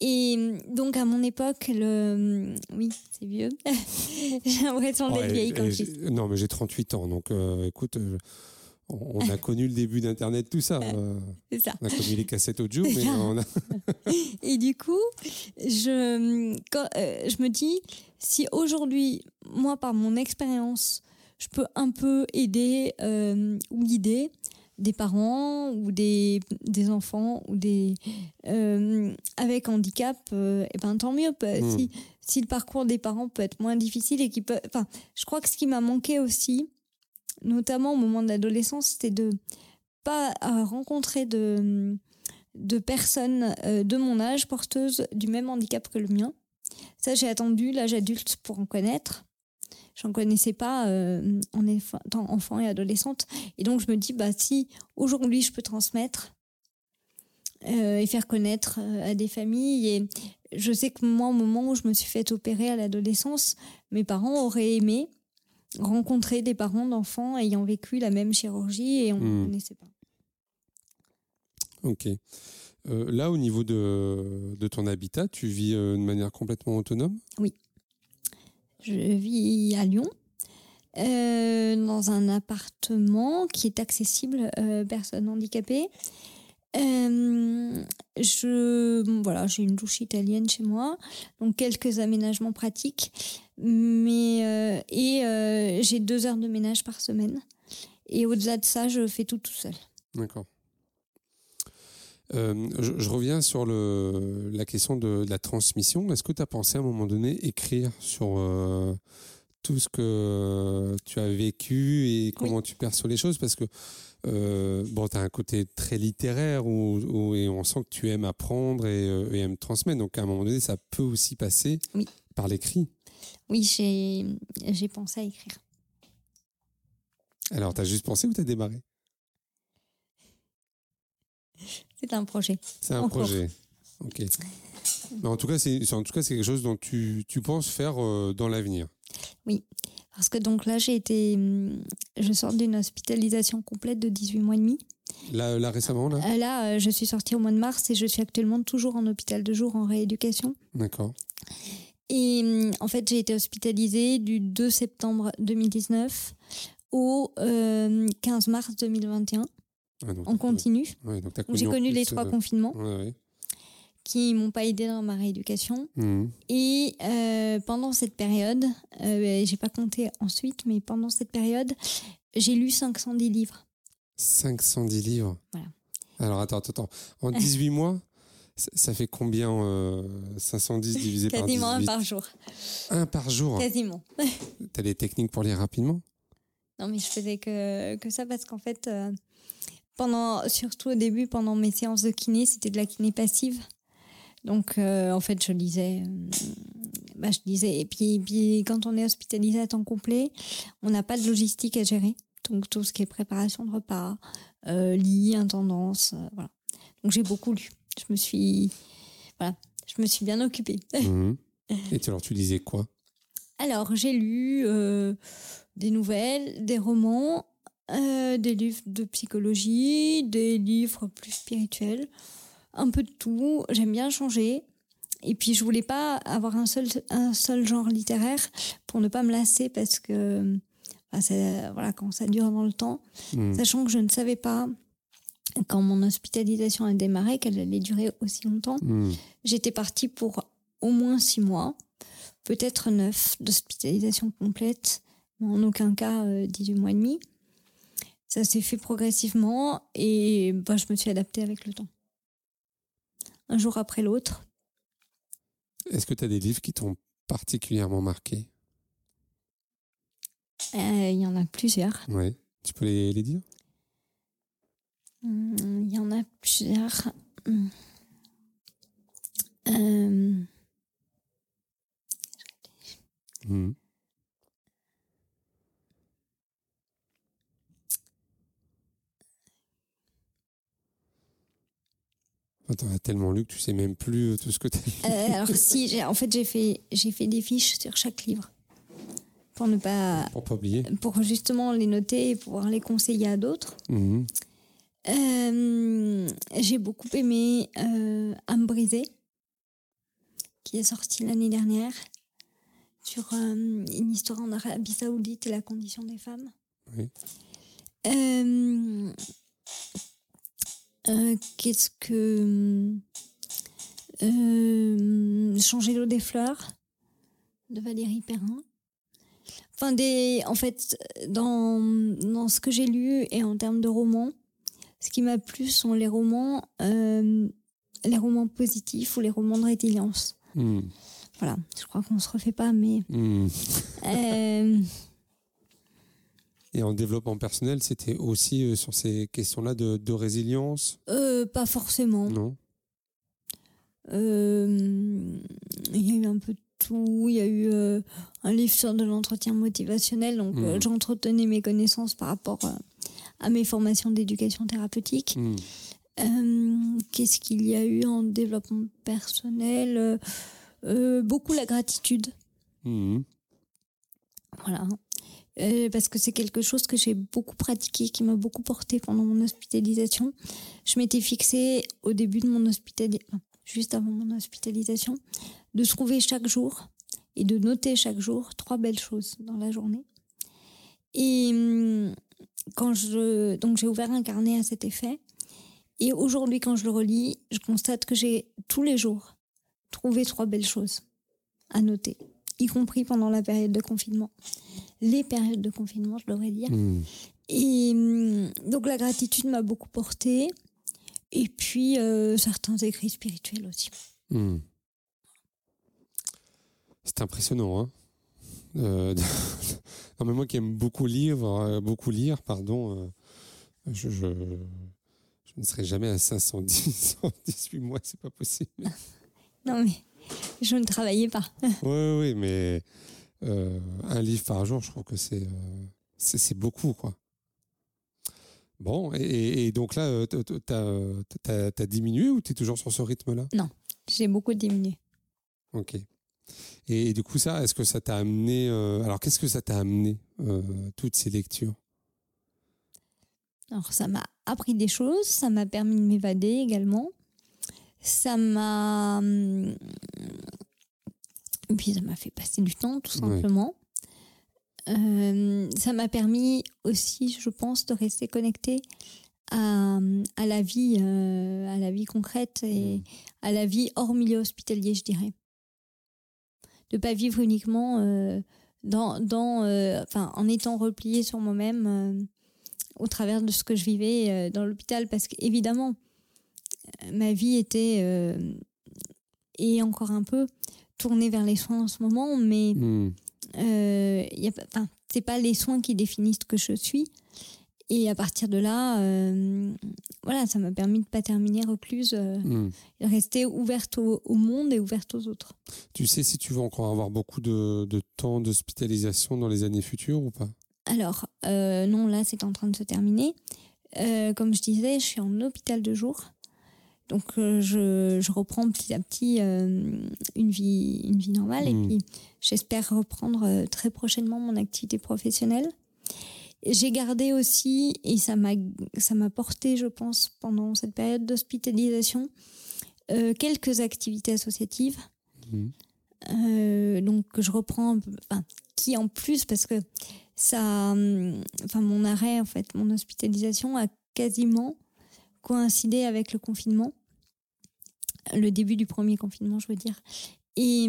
Et donc à mon époque, le... oui, c'est vieux. j'ai l'impression d'être vieille quand je Non, mais j'ai 38 ans, donc euh, écoute, on a connu le début d'Internet, tout ça. c'est ça. On a connu les cassettes audio, mais on a... Et du coup, je, je me dis, si aujourd'hui, moi, par mon expérience, je peux un peu aider ou guider, des parents ou des, des enfants ou des euh, avec handicap euh, eh ben tant mieux. Hmm. si, si le parcours des parents peut être moins difficile et qui peut enfin je crois que ce qui m'a manqué aussi notamment au moment de l'adolescence c'était de pas rencontrer de de personnes euh, de mon âge porteuses du même handicap que le mien. Ça j'ai attendu l'âge adulte pour en connaître J'en connaissais pas euh, en étant enfant et adolescente. Et donc, je me dis, bah, si aujourd'hui je peux transmettre euh, et faire connaître euh, à des familles. Et je sais que moi, au moment où je me suis fait opérer à l'adolescence, mes parents auraient aimé rencontrer des parents d'enfants ayant vécu la même chirurgie et on ne Hmm. connaissait pas. Ok. Euh, là, au niveau de, de ton habitat, tu vis euh, de manière complètement autonome? Je vis à Lyon, euh, dans un appartement qui est accessible aux personnes handicapées. Euh, je, voilà, j'ai une douche italienne chez moi, donc quelques aménagements pratiques, mais euh, et euh, j'ai deux heures de ménage par semaine. Et au-delà de ça, je fais tout tout seul. D'accord. Euh, je, je reviens sur le, la question de, la transmission. Est-ce que tu as pensé à un moment donné écrire sur euh, tout ce que tu as vécu et comment tu perçois les choses? Parce que euh, bon, tu as un côté très littéraire où, où- et on sent que tu aimes apprendre et, et aimes transmettre. Donc à un moment donné, ça peut aussi passer Oui. par l'écrit. Oui, j'ai pensé à écrire. Alors, tu as juste pensé ou tu as démarré? C'est un projet. C'est un projet. Ok. Mais en tout cas, c'est en tout cas c'est quelque chose dont tu, tu penses faire euh, dans l'avenir. Parce que donc là, j'ai été, hum, je sors d'une hospitalisation complète de 18 mois et demi. Là, là récemment, là? Euh, Là, euh, je suis sortie au mois de mars et je suis actuellement toujours en hôpital de jour en rééducation. D'accord. Et hum, en fait, j'ai été hospitalisée du 2 septembre 2019 au euh, 15 mars 2021 Ah, donc, en continu. ouais, donc J'ai connu les trois euh, confinements ouais, ouais. qui m'ont pas aidé dans ma rééducation. Mhm. Et euh, pendant cette période, euh, j'ai pas compté ensuite, mais pendant cette période, j'ai lu 510 livres. 510 livres. Voilà. Alors, attends, attends, attends. En 18 mois, ça, fait combien euh, 510 divisé par Quasiment un 18 par jour. Un par jour. Quasiment. T'as des techniques pour lire rapidement? Non, mais je faisais que, que ça parce qu'en fait, euh, pendant, surtout au début, pendant mes séances de kiné, c'était de la kiné passive. Donc, euh, en fait, je lisais. euh, bah, je lisais. Et puis, puis, quand on est hospitalisé à temps complet, on n'a pas de logistique à gérer. Donc, tout ce qui est préparation de repas, euh, lit, intendance, voilà. Donc, j'ai beaucoup lu. Je me suis. Voilà. Je me suis bien occupée. Mhm. Et alors, tu lisais quoi? Alors, j'ai lu des nouvelles, des romans, euh, des livres de psychologie, des livres plus spirituels, un peu de tout. J'aime bien changer. Et puis, je voulais pas avoir un seul, un seul genre littéraire pour ne pas me lasser parce que ça- voilà, quand ça dure dans le temps, Mhm. sachant que je ne savais pas quand mon hospitalisation a démarré qu'elle allait durer aussi longtemps. Mhm. J'étais partie pour au moins six mois, peut-être neuf d'hospitalisation complète, mais en aucun cas euh, 18 mois et demi. Ça s'est fait progressivement et bah, je me suis adaptée avec le temps. Un jour après l'autre. Est-ce que tu as des livres qui t'ont particulièrement marqué? Euh, Il y en a plusieurs. Ouais. Tu peux les, les dire? Hum, Il y en a plusieurs. Hum. Euh, Mhm. Attends, t'as tellement lu que tu sais même plus euh, tout ce que tu as euh, alors si, en fait j'ai fait, j'ai fait des fiches sur chaque livre pour ne pas Pour pas oublier. pour justement les noter et pouvoir les conseiller à d'autres. Mhm. Euh, j'ai beaucoup aimé euh, Âme brisée, qui est sorti l'année dernière, sur euh, une histoire en Arabie Saoudite et la condition des femmes. Oui. Euh, Qu'est-ce que. euh, Changer l'eau des fleurs de Valérie Perrin. Enfin, des, en fait, dans, dans ce que j'ai lu et en termes de romans, ce qui m'a plu sont les romans, euh, les romans positifs ou les romans de résilience. Mhm. Voilà, je crois qu'on se refait pas, mais euh, Et en développement personnel, c'était aussi euh, sur ces questions-là de, de résilience? Euh, pas forcément. Non Euh, Il y a eu un peu de où il y a eu euh, un livre sur de l'entretien motivationnel. Donc, Mhm. j'entretenais mes connaissances par rapport à mes formations d'éducation thérapeutique. Hmm. Qu'est-ce qu'il y a eu en développement personnel? Beaucoup la gratitude. Hmm. Voilà. Euh, parce que c'est quelque chose que j'ai beaucoup pratiqué, qui m'a beaucoup porté pendant mon hospitalisation. Je m'étais fixée au début de mon hospitalisation, juste avant mon hospitalisation, de trouver chaque jour et de noter chaque jour trois belles choses dans la journée. Et hum, quand je donc j'ai ouvert un carnet à cet effet. Et aujourd'hui, quand je le relis, je constate que j'ai tous les jours trouvé trois belles choses à noter, y compris pendant la période de confinement les périodes de confinement, je devrais dire. Hmm. Et hum, donc la gratitude m'a beaucoup portée. Et puis euh, certains écrits spirituels aussi. Hmm. C'est impressionnant, hein Euh, non, mais moi qui aime beaucoup lire, euh, beaucoup lire, pardon, euh, je, je, je ne serai jamais à 510 en 18 mois, c'est pas possible. Non mais je ne travaillais pas. Oui, oui, mais euh, un livre par jour, je trouve que c'est euh, c'est beaucoup, quoi. Bon, et, et donc là, euh, t'as t'as diminué ou tu es toujours sur ce rythme-là? J'ai beaucoup diminué. Ok. Et, du coup, ça, est-ce que ça t'a amené. euh, alors, qu'est-ce que ça t'a amené, toutes ces lectures? Alors ça m'a appris des choses, ça m'a permis de m'évader également. Ça m'a... hum, puis ça m'a fait passer du temps, tout simplement. Euh, ça m'a permis aussi, je pense, de rester connectée à, à la vie, euh, à la vie concrète et à la vie hors milieu hospitalier, je dirais. De pas vivre uniquement euh, dans, dans, enfin, en étant repliée sur moi-même au travers de ce que je vivais dans l'hôpital, parce qu'évidemment, ma vie était euh, et encore un peu tournée vers les soins en ce moment, mais Hmm. euh, enfin, c'est pas les soins qui définissent que je suis. Et à partir de là, euh, voilà, ça m'a permis de pas terminer recluse, euh, Hmm. de rester ouverte au, au monde et ouverte aux autres. Tu sais si tu vas encore avoir beaucoup de, de temps d'hospitalisation dans les années futures ou pas? Alors, euh, non, là, c'est en train de se terminer. Comme je disais, je suis en hôpital de jour. Donc, euh, je, je reprends petit à petit euh, une, vie, une vie normale. Et puis, j'espère reprendre euh, très prochainement mon activité professionnelle. J'ai gardé aussi, et ça m'a ça m'a porté, je pense, pendant cette période d'hospitalisation, quelques activités associatives. Hmm. Donc je reprends enfin, qui en plus parce que ça hum, enfin mon arrêt en fait mon hospitalisation a quasiment coïncidé avec le confinement le début du premier confinement je veux dire et,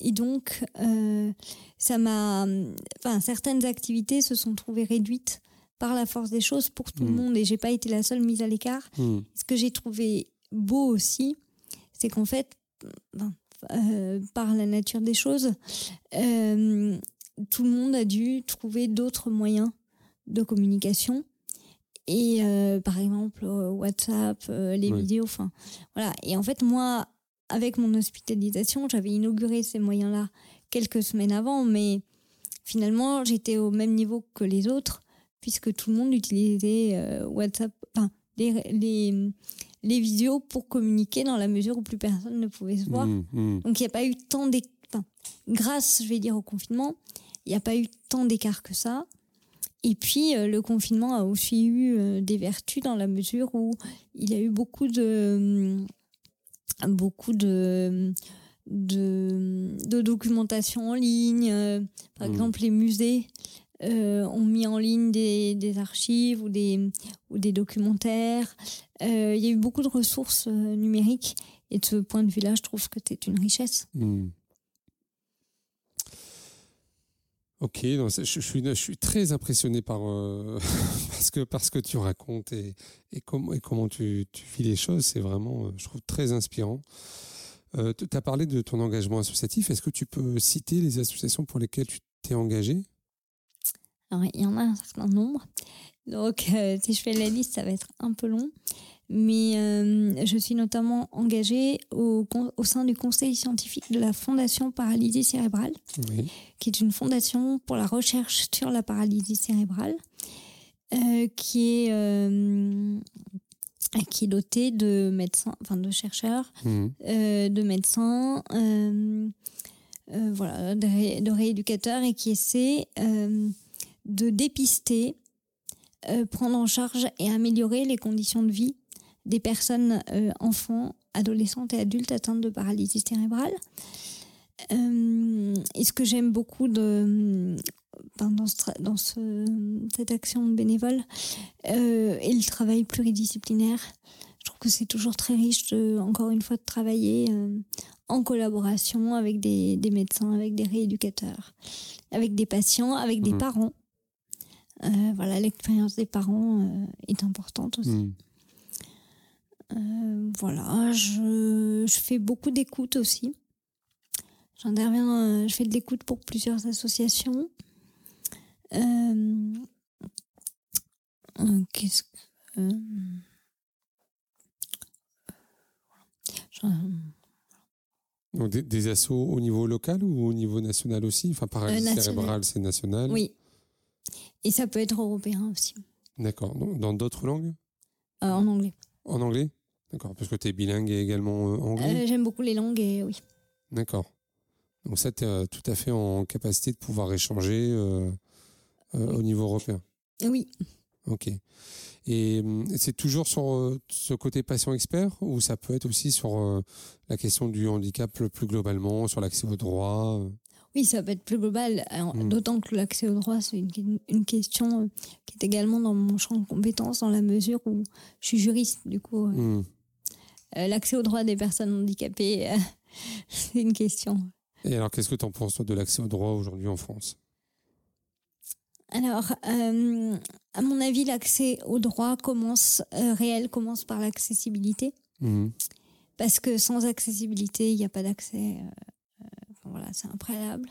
et donc euh, ça m'a hum, enfin certaines activités se sont trouvées réduites par la force des choses pour tout le Mhm. monde et j'ai pas été la seule mise à l'écart Hmm. ce que j'ai trouvé beau aussi, c'est qu'en fait, ben, euh, par la nature des choses, euh, tout le monde a dû trouver d'autres moyens de communication. Et euh, par exemple, euh, WhatsApp, euh, les vidéos, enfin voilà. Et en fait, moi, avec mon hospitalisation, j'avais inauguré ces moyens-là quelques semaines avant, mais finalement, j'étais au même niveau que les autres, puisque tout le monde utilisait WhatsApp, enfin, les, les, les vidéos pour communiquer dans la mesure où plus personne ne pouvait se voir. Hmm. Hmm. Donc il n'y a pas eu tant d'écart, enfin, grâce, je vais dire, au confinement, il n'y a pas eu tant d'écart que ça. Et puis euh, le confinement a aussi eu euh, des vertus dans la mesure où il y a eu beaucoup de beaucoup de de, de documentation en ligne. euh, par Mm. exemple, les musées euh, ont mis en ligne des, des archives ou des, ou des documentaires. Euh, il y a eu beaucoup de ressources euh, numériques. Et de ce point de vue-là, je trouve que c'est une richesse. Hmm. Ok, non, je, suis, très impressionné par, euh, parce que, par ce que tu racontes et, et, comment et comment tu, tu vis les choses. C'est vraiment, euh, je trouve, très inspirant. Euh, tu as parlé de ton engagement associatif. Est-ce que tu peux citer les associations pour lesquelles tu t'es engagé? Alors, il y en a un certain nombre. Donc, euh, si je fais la liste, ça va être un peu long. Mais euh, je suis notamment engagée au, au, sein du conseil scientifique de la Fondation Paralysie Cérébrale, qui est une fondation pour la recherche sur la paralysie cérébrale, euh, qui est euh, qui est dotée de médecins, enfin de chercheurs, mmh. de médecins, voilà, de, de, rééducateurs et qui essaie de dépister, prendre en charge et améliorer les conditions de vie des personnes, euh, enfants, adolescentes et adultes atteintes de paralysie cérébrale. Euh, et ce que j'aime beaucoup de, dans, dans cette action bénévole euh, et le travail pluridisciplinaire, je trouve que c'est toujours très riche, encore une fois, de travailler en collaboration avec des, médecins, avec des rééducateurs, avec des patients, avec des mmh. parents. voilà, l'expérience des parents est importante aussi. Mmh. Euh, voilà, je, je, fais beaucoup d'écoute aussi. J'interviens, euh, je fais de l'écoute pour plusieurs associations. Euh, qu'est-ce que. Donc des, des, assos au niveau local ou au niveau national aussi? Enfin, paralysie cérébrale, c'est national Oui. Et ça peut être européen aussi. D'accord. Dans d'autres langues? En anglais. En anglais? D'accord, parce que tu es bilingue et également euh, anglais euh, J'aime beaucoup les langues et oui. D'accord. Donc ça, tu es euh, tout à fait en capacité de pouvoir échanger au niveau européen Oui. Ok. Et c'est toujours sur ce côté patient expert ou ça peut être aussi sur la question du handicap plus globalement, sur l'accès aux droits oui, ça peut être plus global, hmm. d'autant que l'accès au droit, c'est une, question qui est également dans mon champ de compétences, dans la mesure où je suis juriste, du coup. Hmm. Euh, l'accès aux droits des personnes handicapées, euh, c'est une question. Et alors, qu'est-ce que tu en penses de l'accès aux droits aujourd'hui en France? Alors, euh, à mon avis, l'accès aux droits commence réel commence par l'accessibilité, mmh. parce que sans accessibilité, il n'y a pas d'accès. voilà, c'est un préalable.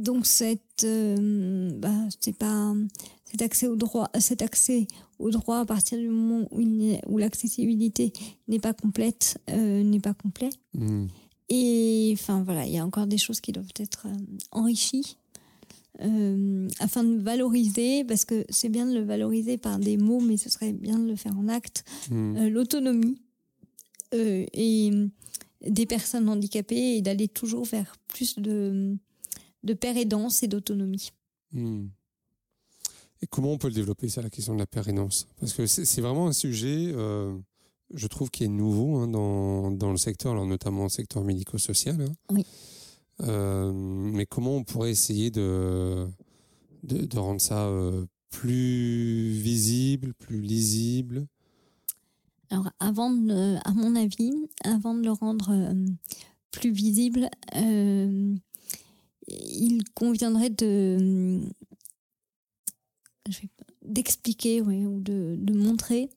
donc, cette, bah, c'est pas cet accès au droit, cet accès au droit à partir du moment où, l'accessibilité n'est pas complète, euh, n'est pas complet. Hmm. Et enfin voilà, il y a encore des choses qui doivent être euh, enrichies euh, afin de valoriser, parce que c'est bien de le valoriser par des mots, mais ce serait bien de le faire en acte, hmm. l'autonomie et des personnes handicapées et d'aller toujours vers plus de, de pérédance et d'autonomie. Comment on peut le développer, ça, la question de la pérénance Parce que c'est vraiment un sujet, euh, je trouve, qui est nouveau hein, dans, dans, le secteur, alors notamment le secteur médico-social. Hein. Oui. Euh, mais comment on pourrait essayer de, de, rendre ça euh, plus visible, plus lisible? Alors, avant de, à mon avis, avant de le rendre plus visible, il conviendrait de d'expliquer ou de, de, montrer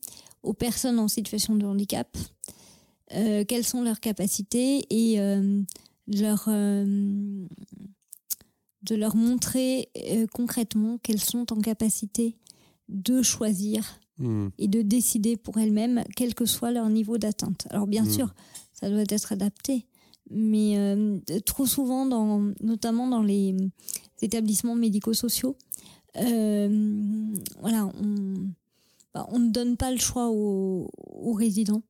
aux personnes en situation de handicap euh, quelles sont leurs capacités et euh, leur, euh, de leur montrer concrètement qu'elles sont en capacité de choisir hmm. et de décider pour elles-mêmes, quel que soit leur niveau d'atteinte. Alors bien hmm. sûr, ça doit être adapté, mais trop souvent, dans, notamment dans les établissements médico-sociaux, euh, voilà, on, bah, on ne donne pas le choix aux, résidents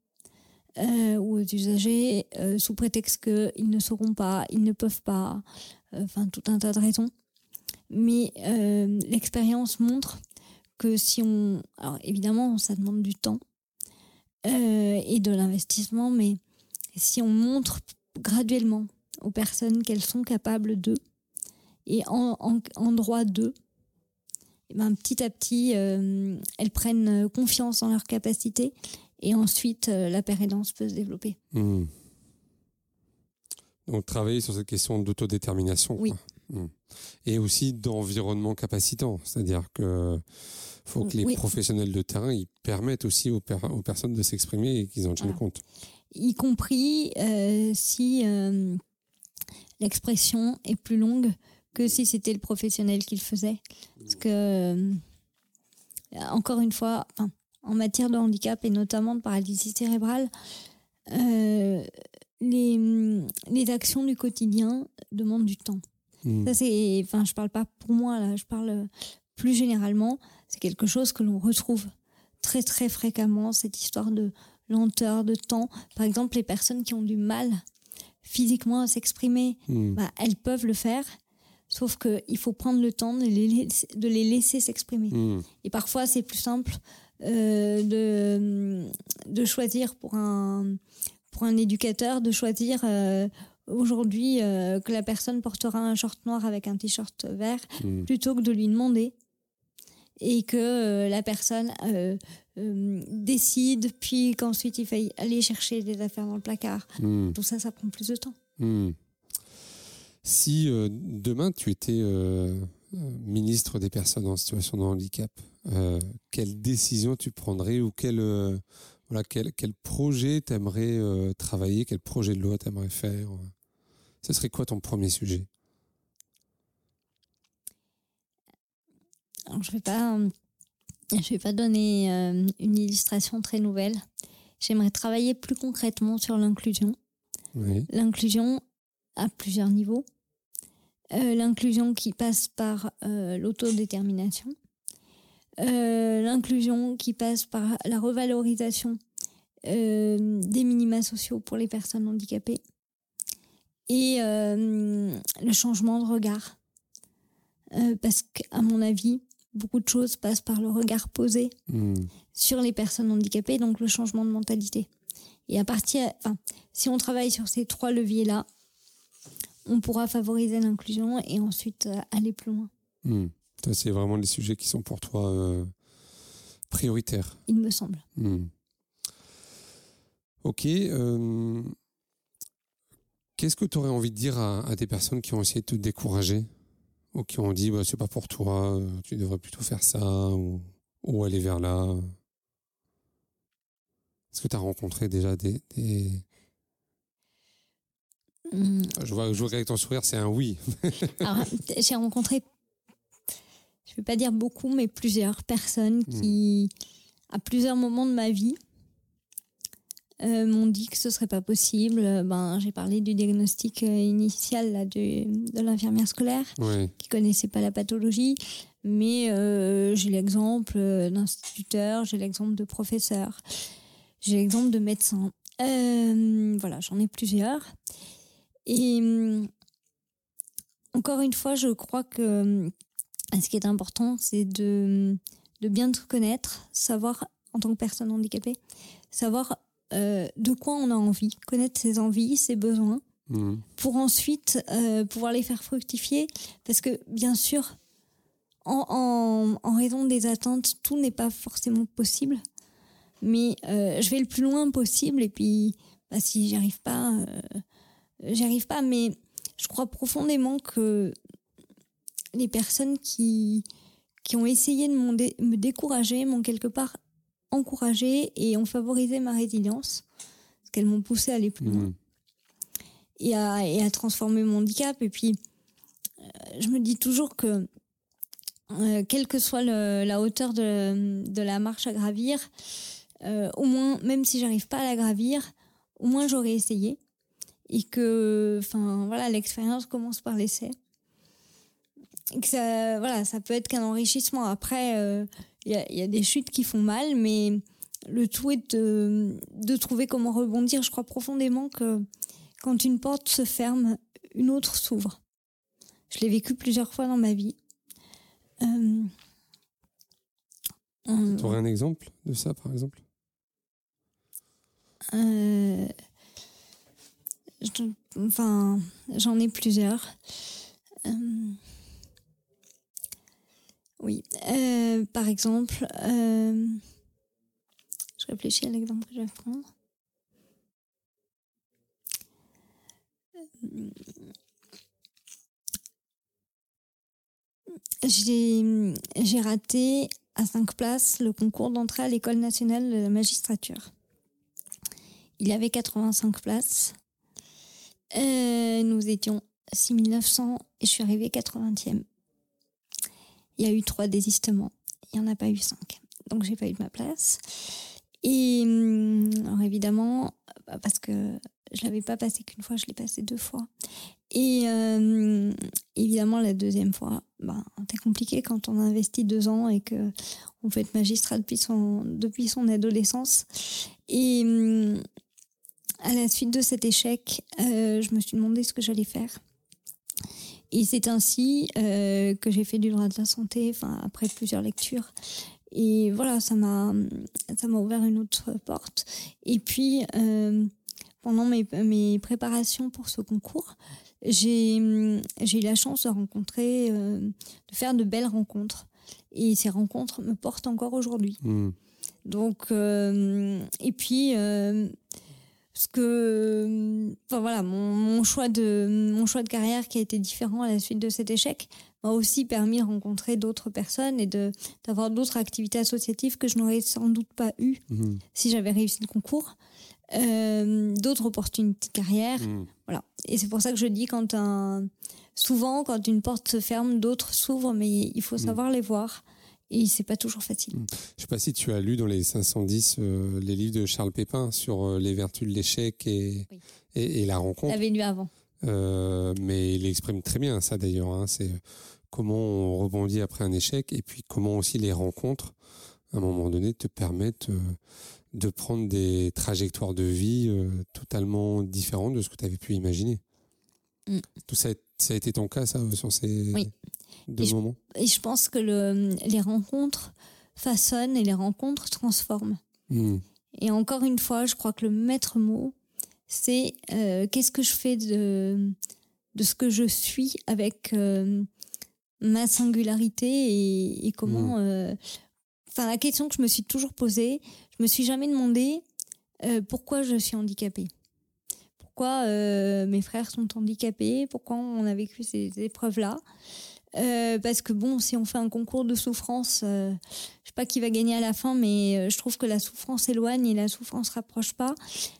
euh, ou aux usagers euh, sous prétexte qu'ils ne sauront pas, ils ne peuvent pas, enfin tout un tas de raisons. Mais l'expérience montre que si on... Alors évidemment, ça demande du temps et de l'investissement, mais si on montre graduellement aux personnes qu'elles sont capables d'eux et en, en, en droit d'eux, ben, petit à petit, euh, elles prennent confiance en leurs capacités et ensuite euh, la pérédance peut se développer. Hmm. Donc travailler sur cette question d'autodétermination. Oui. Hmm. Et aussi d'environnement capacitant, c'est-à-dire que faut que les professionnels de terrain ils permettent aussi aux, aux personnes de s'exprimer et qu'ils en tiennent compte. Y compris euh, si l'expression est plus longue que si c'était le professionnel qui le faisait. Parce que, euh, encore une fois, en matière de handicap et notamment de paralysie cérébrale, euh, les, les actions du quotidien demandent du temps. Hmm. Ça, c'est, enfin, je parle pas pour moi, là, je parle plus généralement. C'est quelque chose que l'on retrouve très, très fréquemment, cette histoire de lenteur, de temps. Par exemple, les personnes qui ont du mal physiquement à s'exprimer, Hmm. bah, elles peuvent le faire, sauf qu'il faut prendre le temps de les laisser, de les laisser s'exprimer. Hmm. Et parfois, c'est plus simple euh, de, de choisir pour un, pour un éducateur, de choisir euh, aujourd'hui euh, que la personne portera un short noir avec un t-shirt vert, Hmm. plutôt que de lui demander. Et que la personne décide, puis qu'ensuite il faille aller chercher des affaires dans le placard. Hmm. Tout ça, ça prend plus de temps. Si euh, demain tu étais euh, euh, ministre des personnes en situation de handicap, euh, quelle décision tu prendrais ou quel, voilà, quel, quel projet t'aimerais travailler, quel projet de loi t'aimerais faire Ce serait quoi ton premier sujet? Alors, je vais pas, je vais pas donner une illustration très nouvelle. J'aimerais travailler plus concrètement sur l'inclusion. Oui. L'inclusion à plusieurs niveaux. Euh, l'inclusion qui passe par euh, l'autodétermination. Euh, l'inclusion qui passe par la revalorisation des minima sociaux pour les personnes handicapées. Et le changement de regard. Parce qu'à mon avis, beaucoup de choses passent par le regard posé Hmm. sur les personnes handicapées, donc le changement de mentalité. Et à partir, enfin, si on travaille sur ces trois leviers-là, on pourra favoriser l'inclusion et ensuite euh, aller plus loin, Hmm. Ça, c'est vraiment les sujets qui sont pour toi euh, prioritaires. il me semble. Hmm. Ok. euh, Qu'est-ce que tu aurais envie de dire à, à des personnes qui ont essayé de te décourager ou qui ont dit bah, c'est pas pour toi, tu devrais plutôt faire ça ou, ou aller vers là? Est-ce que tu as rencontré déjà des. des- Hum, Je, vois, je vois qu'avec ton sourire, c'est un oui. Alors, j'ai rencontré, je vais pas dire beaucoup, mais plusieurs personnes qui, à plusieurs moments de ma vie, euh, m'ont dit que ce serait pas possible. Ben, j'ai parlé du diagnostic euh, initial là, du- de l'infirmière scolaire. ouais. qui connaissaient pas la pathologie, mais euh, j'ai l'exemple d'instituteurs, j'ai l'exemple de professeurs, j'ai l'exemple de médecins. Euh, voilà, j'en ai plusieurs. Et hum, encore une fois, je crois que hum, ce qui est important, c'est de, de bien te connaître, savoir, en tant que personne handicapée, savoir euh, de quoi on a envie, connaître ses envies, ses besoins Hmm. pour ensuite euh, pouvoir les faire fructifier. Parce que, bien sûr, en, en- en raison des attentes, tout n'est pas forcément possible. Mais euh, je vais le plus loin possible. Et puis, bah, si j'y arrive pas, euh, j'y arrive pas. Mais je crois profondément que les personnes qui, qui ont essayé de me décourager m'ont quelque part encouragée et ont favorisé ma résilience. Parce qu'elles m'ont poussé à aller plus loin Hmm. et à, et à transformer mon handicap. Et puis, euh, je me dis toujours que, euh, quelle que soit le- la hauteur de, de la marche à gravir, euh, au moins, même si j'arrive pas à la gravir, au moins j'aurais essayé. Et que, enfin, voilà, l'expérience commence par l'essai. Et que ça, voilà, ça peut être qu'un enrichissement. Après, euh, il y, a, il y a des chutes qui font mal, mais le tout est de, de trouver comment rebondir. Je crois profondément que quand une porte se ferme, une autre s'ouvre. Je l'ai vécu plusieurs fois dans ma vie. Euh, euh, Tu aurais un exemple de ça, par exemple? Euh, enfin, j'en ai plusieurs. Euh, oui, euh, par exemple, euh, je réfléchis à l'exemple que je vais prendre. J'ai raté à cinq places le concours d'entrée à l'école nationale de la magistrature. Il avait 85 places. Euh, nous étions 6900 et je suis arrivée 80e. Il y a eu trois désistements. Il n'y en a pas eu cinq. donc j'ai pas eu ma place. Et alors évidemment, bah, parce que je l'avais pas passé qu'une fois, je l'ai passé deux fois. Et évidemment, la deuxième fois, ben, c'est compliqué quand on investit deux ans et que on peut être magistrat depuis son, depuis son adolescence. Et à la suite de cet échec, je me suis demandé ce que j'allais faire. Et c'est ainsi euh, que j'ai fait du droit de la santé, enfin après plusieurs lectures. Et voilà, ça m'a ça m'a ouvert une autre porte. Et puis euh, pendant mes, mes préparations pour ce concours, j'ai j'ai eu la chance de rencontrer, euh, de faire de belles rencontres. Et ces rencontres me portent encore aujourd'hui. Mmh. Donc et puis parce que enfin voilà mon, choix de mon choix de carrière qui a été différent à la suite de cet échec m'a aussi permis de rencontrer d'autres personnes et de d'avoir d'autres activités associatives que je n'aurais sans doute pas eu mmh. si j'avais réussi le concours euh, d'autres opportunités de carrière mmh. voilà et c'est pour ça que je dis quand un souvent quand une porte se ferme d'autres s'ouvrent mais il faut mmh. savoir les voir et c'est pas toujours facile. Je hmm. Je sais pas si tu as lu dans les 510 euh, les livres de Charles Pépin sur euh, les vertus de l'échec et, et, la rencontre. J'avais lu avant. Euh, mais il exprime très bien ça d'ailleurs. Hein. c'est comment on rebondit après un échec et puis comment aussi les rencontres, à un moment donné, te permettent de prendre des trajectoires de vie totalement différentes de ce que tu avais pu imaginer. Hmm. Tout ça, ça a été ton cas, ça, sur ces, oui et Je, pense que le, les rencontres façonnent et les rencontres transforment. Hmm. Et encore une fois, je crois que le maître mot, c'est euh, qu'est-ce que je fais de, de ce que je suis avec euh, ma singularité et, comment. Hmm. Euh, enfin, la question que je me suis toujours posée, je me suis jamais demandé pourquoi je suis handicapée. Pourquoi mes frères sont handicapés? Pourquoi on a vécu ces épreuves-là? Euh, parce que bon, si on fait un concours de souffrance, euh, je sais pas qui va gagner à la fin, mais euh, je trouve que la souffrance éloigne et la souffrance rapproche pas.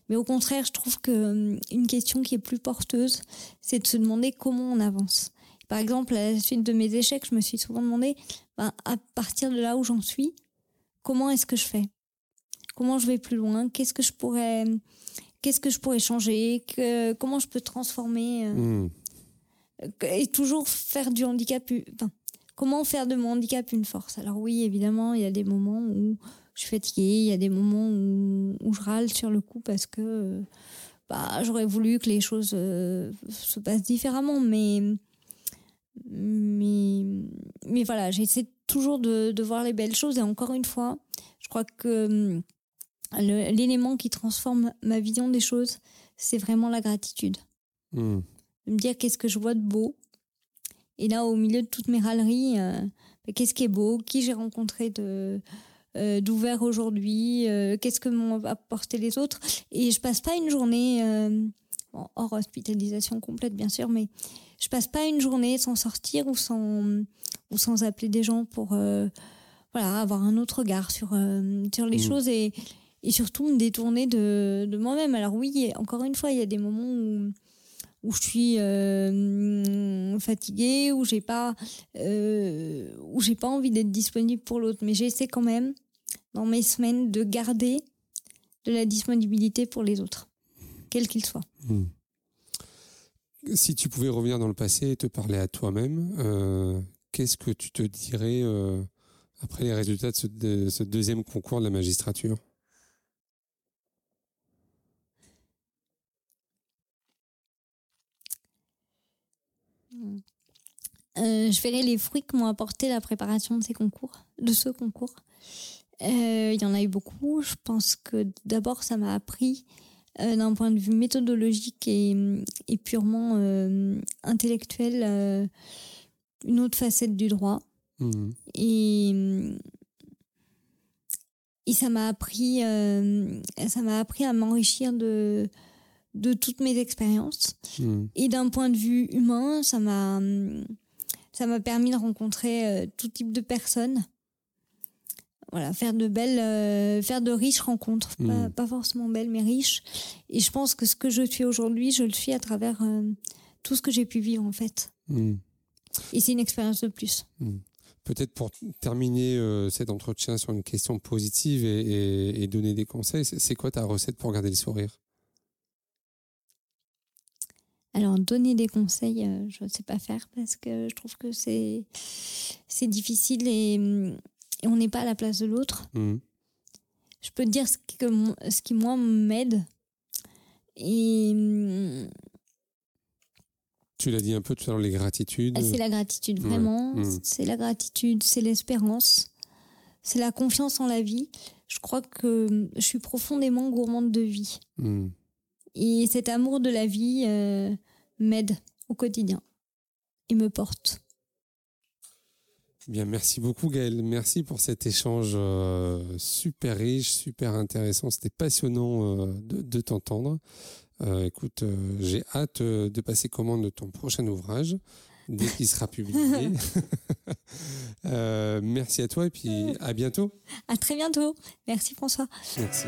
Mais au contraire, je trouve que une question qui est plus porteuse, c'est de se demander comment on avance. Par exemple, à la suite de mes échecs, je me suis souvent demandé, ben, à partir de là où j'en suis, comment est-ce que je fais? Comment je vais plus loin? Qu'est-ce que je pourrais, qu'est-ce que je pourrais changer? Comment je peux transformer mmh et toujours faire du handicap. Enfin, comment faire de mon handicap une force? Alors oui, évidemment, il y a des moments où je suis fatiguée, il y a des moments où, je râle sur le coup parce que bah, j'aurais voulu que les choses euh, se passent différemment, mais mais voilà, j'essaie toujours de, voir les belles choses et encore une fois, je crois que l'élément qui transforme ma vision des choses, c'est vraiment la gratitude. Mmh de me dire qu'est-ce que je vois de beau. Et là, au milieu de toutes mes râleries, euh, bah, qu'est-ce qui est beau, qui j'ai rencontré de euh, d'ouvert aujourd'hui, euh, qu'est-ce que m'ont apporté les autres? Et je passe pas une journée, hors hospitalisation complète bien sûr, mais je passe pas une journée sans sortir ou sans, ou sans appeler des gens pour voilà, avoir un autre regard sur, sur les mmh. choses et, et surtout me détourner de, de moi-même. Alors oui, encore une fois, il y a des moments où où je suis euh, fatiguée, où j'ai pas, euh, j'ai pas envie d'être disponible pour l'autre. Mais j'essaie quand même, dans mes semaines, de garder de la disponibilité pour les autres, quels qu'ils soient. Hmm. Si tu pouvais revenir dans le passé et te parler à toi-même, euh, qu'est-ce que tu te dirais après les résultats de ce deuxième concours de la magistrature? Euh, je verrai les fruits que m'ont apporté la préparation de ces concours, de ce concours. Euh, il y en a eu beaucoup. Je pense que d'abord, ça m'a appris euh, d'un point de vue méthodologique et, purement intellectuel une autre facette du droit. Mmh. Et, et ça m'a appris, ça m'a appris à m'enrichir de de toutes mes expériences. Mmh. Et d'un point de vue humain, ça m'a ça m'a permis de rencontrer euh, tout type de personnes. Voilà, faire de belles, euh, faire de riches rencontres, mmh. pas, forcément belles, mais riches. Et je pense que ce que je suis aujourd'hui, je le suis à travers euh, tout ce que j'ai pu vivre en fait. Mmh. Et c'est une expérience de plus. Peut-être pour terminer cet entretien sur une question positive et, donner des conseils, c'est quoi ta recette pour garder le sourire? Alors, donner des conseils, euh, je ne sais pas faire parce que je trouve que c'est difficile et, on n'est pas à la place de l'autre. Mmh. Je peux te dire ce, que, ce qui, moi, m'aide. Et tu l'as dit un peu tout à l'heure, les gratitudes. C'est la gratitude, vraiment. Mm. C'est la gratitude, c'est l'espérance, c'est la confiance en la vie. Je crois que je suis profondément gourmande de vie. Mm. Et cet amour de la vie euh, m'aide au quotidien et me porte. Bien, merci beaucoup Gaël. Merci pour cet échange euh, super riche, super intéressant. C'était passionnant euh, de t'entendre. Euh, écoute, j'ai hâte de passer commande de ton prochain ouvrage dès qu'il sera publié. merci à toi et puis à bientôt. À très bientôt. Merci François. Merci.